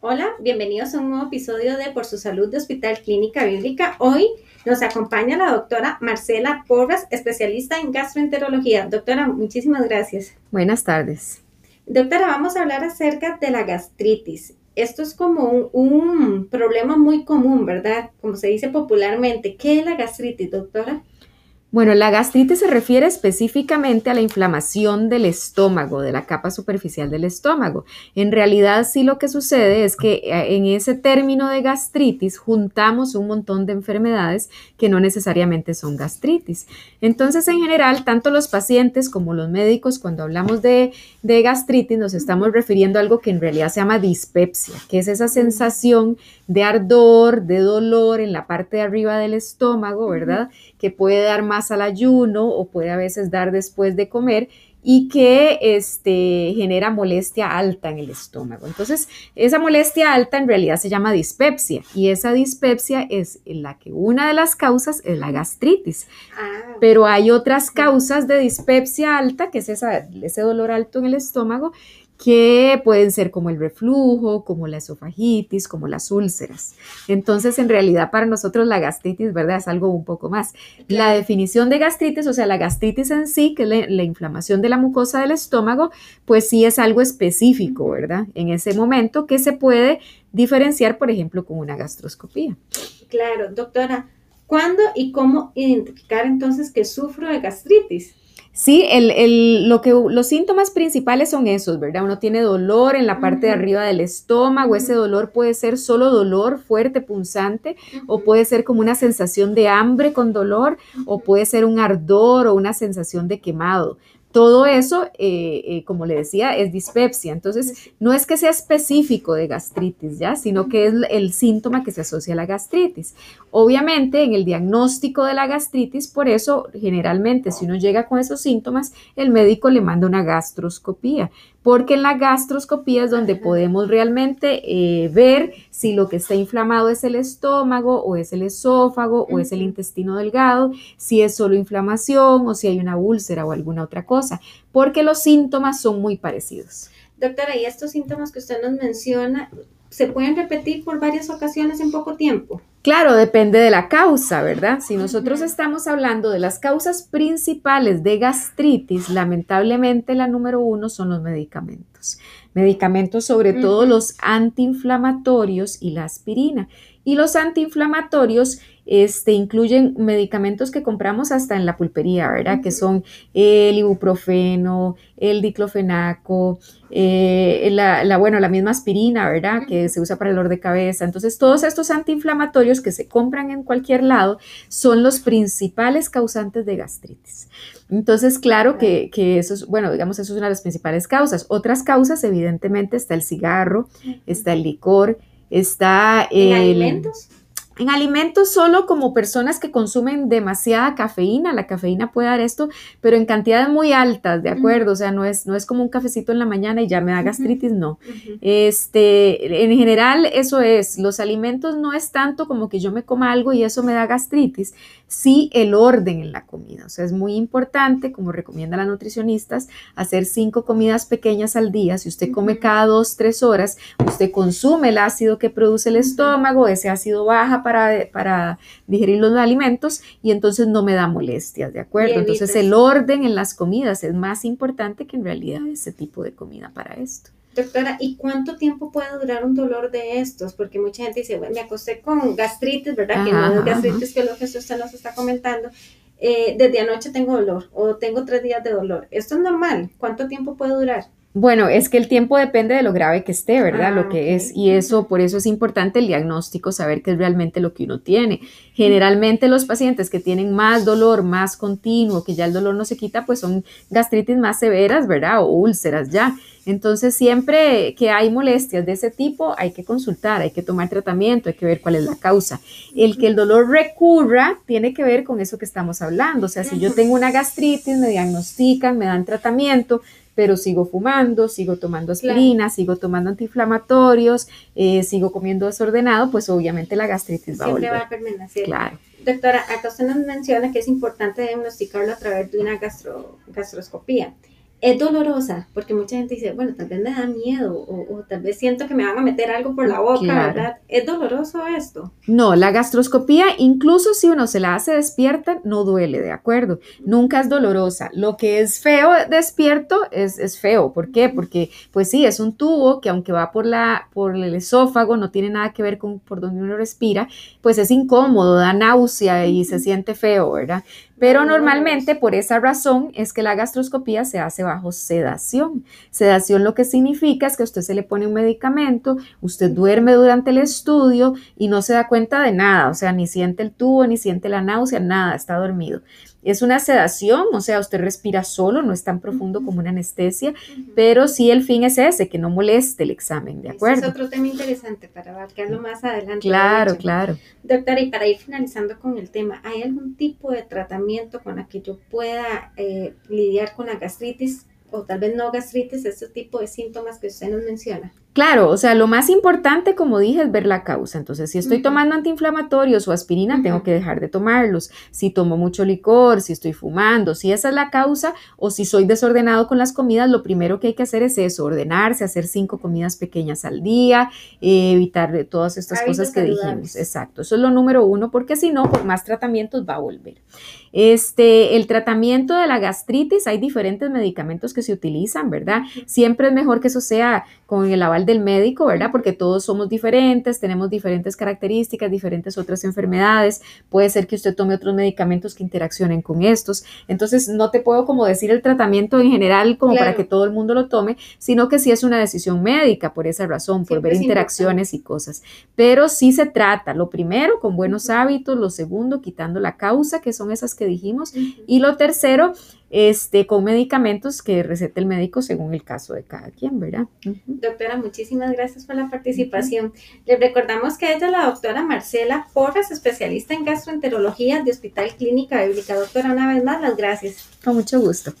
Hola, bienvenidos a un nuevo episodio de Por su Salud de Hospital Clínica Bíblica. Hoy nos acompaña la doctora Marcela Porras, especialista en gastroenterología. Doctora, muchísimas gracias. Buenas tardes. Doctora, vamos a hablar acerca de la gastritis. Esto es como un, un problema muy común, ¿verdad? Como se dice popularmente. ¿Qué es la gastritis, doctora? Bueno, la gastritis se refiere específicamente a la inflamación del estómago, de la capa superficial del estómago. En realidad sí lo que sucede es que eh, en ese término de gastritis juntamos un montón de enfermedades que no necesariamente son gastritis. Entonces, en general, tanto los pacientes como los médicos, cuando hablamos de, de gastritis, nos estamos refiriendo a algo que en realidad se llama dispepsia, que es esa sensación de ardor, de dolor en la parte de arriba del estómago, ¿verdad? Que puede dar más al ayuno o puede a veces dar después de comer y que este, genera molestia alta en el estómago. Entonces, esa molestia alta en realidad se llama dispepsia y esa dispepsia es la que una de las causas es la gastritis. Ah. Pero hay otras causas de dispepsia alta, que es ese dolor alto en el estómago, que pueden ser como el reflujo, como la esofagitis, como las úlceras. Entonces, en realidad para nosotros la gastritis, ¿verdad? Es algo un poco más. La definición de gastritis, o sea, la gastritis en sí, que es la, inflamación de la mucosa del estómago, pues sí es algo específico, ¿verdad? En ese momento que se puede diferenciar, por ejemplo, con una gastroscopía. Claro, doctora, ¿cuándo y cómo identificar entonces que sufro de gastritis? Sí, el, lo que, los síntomas principales son esos, ¿verdad? Uno tiene dolor en la parte de arriba del estómago, ese dolor puede ser solo dolor fuerte, punzante, o puede ser como una sensación de hambre con dolor, o puede ser un ardor o una sensación de quemado. Todo eso, eh, eh, como le decía, es dispepsia. Entonces, no es que sea específico de gastritis, ¿ya? Sino que es el síntoma que se asocia a la gastritis. Obviamente, en el diagnóstico de la gastritis, por eso, generalmente, si uno llega con esos síntomas, el médico le manda una gastroscopía porque en la gastroscopía es donde podemos realmente eh, ver si lo que está inflamado es el estómago o es el esófago o es el intestino delgado, si es solo inflamación o si hay una úlcera o alguna otra cosa, porque los síntomas son muy parecidos. Doctora, y estos síntomas que usted nos menciona, ¿se pueden repetir por varias ocasiones en poco tiempo? Claro, depende de la causa, ¿verdad? Si nosotros estamos hablando de las causas principales de gastritis, lamentablemente la número uno son los medicamentos. Medicamentos sobre todo los antiinflamatorios y la aspirina. Y los antiinflamatorios este, incluyen medicamentos que compramos hasta en la pulpería, ¿verdad? Que son el ibuprofeno, el diclofenaco, eh, la, bueno, la misma aspirina, ¿verdad? Que se usa para el dolor de cabeza. Entonces, todos estos antiinflamatorios que se compran en cualquier lado son los principales causantes de gastritis. Entonces, claro que, que eso es, bueno, digamos, eso es una de las principales causas. Otras causas, evidentemente, está el cigarro, está el licor, está el... alimentos? En alimentos solo como personas que consumen demasiada cafeína, la cafeína puede dar esto, pero en cantidades muy altas, ¿de acuerdo? O sea, no es, no es como un cafecito en la mañana y ya me da gastritis, no. Este, en general eso es, los alimentos no es tanto como que yo me coma algo y eso me da gastritis, sí el orden en la comida. O sea, es muy importante, como recomienda la nutricionistas, hacer cinco comidas pequeñas al día. Si usted come cada dos, tres horas, usted consume el ácido que produce el estómago, ese ácido baja para, digerir los alimentos y entonces no me da molestias, ¿de acuerdo? entonces el orden en las comidas es más importante que en realidad ese tipo de comida para esto. Doctora, ¿y cuánto tiempo puede durar un dolor de estos? Porque mucha gente dice, bueno, me acosté con gastritis, ¿verdad? que no es gastritis, que es lo que usted nos está comentando. Eh, desde anoche tengo dolor o tengo tres días de dolor. ¿Esto es normal? ¿Cuánto tiempo puede durar? Bueno, es que el tiempo depende de lo grave que esté, ¿verdad? lo ah, que es, y eso, por eso es importante el diagnóstico, saber qué es realmente lo que uno tiene. Generalmente los pacientes que tienen más dolor, más continuo, que ya el dolor no se quita, pues son gastritis más severas, ¿verdad? O úlceras ya. Entonces, siempre que hay molestias de ese tipo, hay que consultar, hay que tomar tratamiento, hay que ver cuál es la causa. El que el dolor recurra tiene que ver con eso que estamos hablando. O sea, si yo tengo una gastritis, me diagnostican, me dan tratamiento, pero sigo fumando, sigo tomando aspirina, sigo tomando antiinflamatorios, eh, sigo comiendo desordenado, pues obviamente la gastritis va a volver. va a permanecer. Claro. Doctora, acá usted nos menciona que es importante diagnosticarlo a través de una gastroscopía. Es dolorosa, porque mucha gente dice, bueno, tal vez me da miedo o, tal vez siento que me van a meter algo por la boca, ¿verdad? ¿Es doloroso esto? No, la gastroscopía, incluso si uno se la hace despierta, no duele, ¿de acuerdo? Nunca es dolorosa. Lo que es feo despierto es, es feo. ¿Por qué? Porque, pues sí, es un tubo que aunque va por, la, por el esófago, no tiene nada que ver con por donde uno respira, pues es incómodo, da náusea y se siente feo, ¿verdad? Pero normalmente por esa razón es que la gastroscopía se hace bajo sedación. Sedación lo que significa es que a usted se le pone un medicamento, usted duerme durante el estudio y no se da cuenta de nada, o sea, ni siente el tubo, ni siente la náusea, nada, está dormido. Es una sedación, o sea, usted respira solo, no es tan profundo como una anestesia, pero sí el fin es ese, que no moleste el examen, ¿de acuerdo? es otro tema interesante para abarcarlo más adelante. Claro, claro. Doctora, y para ir finalizando con el tema, ¿hay algún tipo de tratamiento con la que yo pueda eh, lidiar con la gastritis o tal vez no gastritis, este tipo de síntomas que usted nos menciona? Claro, o sea, lo más importante, como dije, es ver la causa. Entonces, si estoy tomando antiinflamatorios o aspirina, tengo que dejar de tomarlos. Si tomo mucho licor, si estoy fumando, si esa es la causa o si soy desordenado con las comidas, lo primero que hay que hacer es eso, ordenarse, hacer cinco comidas pequeñas al día, eh, evitar todas estas cosas que dijimos. Exacto, eso es lo número uno, porque si no, por más tratamientos va a volver. Este, el tratamiento de la gastritis, hay diferentes medicamentos que se utilizan, ¿verdad? Siempre es mejor que eso sea con el aval del médico, ¿verdad? Porque todos somos diferentes, tenemos diferentes características, diferentes otras enfermedades. Puede ser que usted tome otros medicamentos que interaccionen con estos. Entonces, no te puedo como decir el tratamiento en general como para que todo el mundo lo tome, sino que sí es una decisión médica por esa razón, por ver interacciones y cosas. Pero sí se trata, lo primero, con buenos hábitos, lo segundo, quitando la causa, que son esas que dijimos, y lo tercero, este, con medicamentos que recete el médico según el caso de cada quien, ¿verdad? Doctora, muchísimas gracias por la participación. Le recordamos que ella es la doctora Marcela Porras, especialista en gastroenterología de Hospital Clínica Bíblica. Doctora, una vez más, las gracias. Con mucho gusto.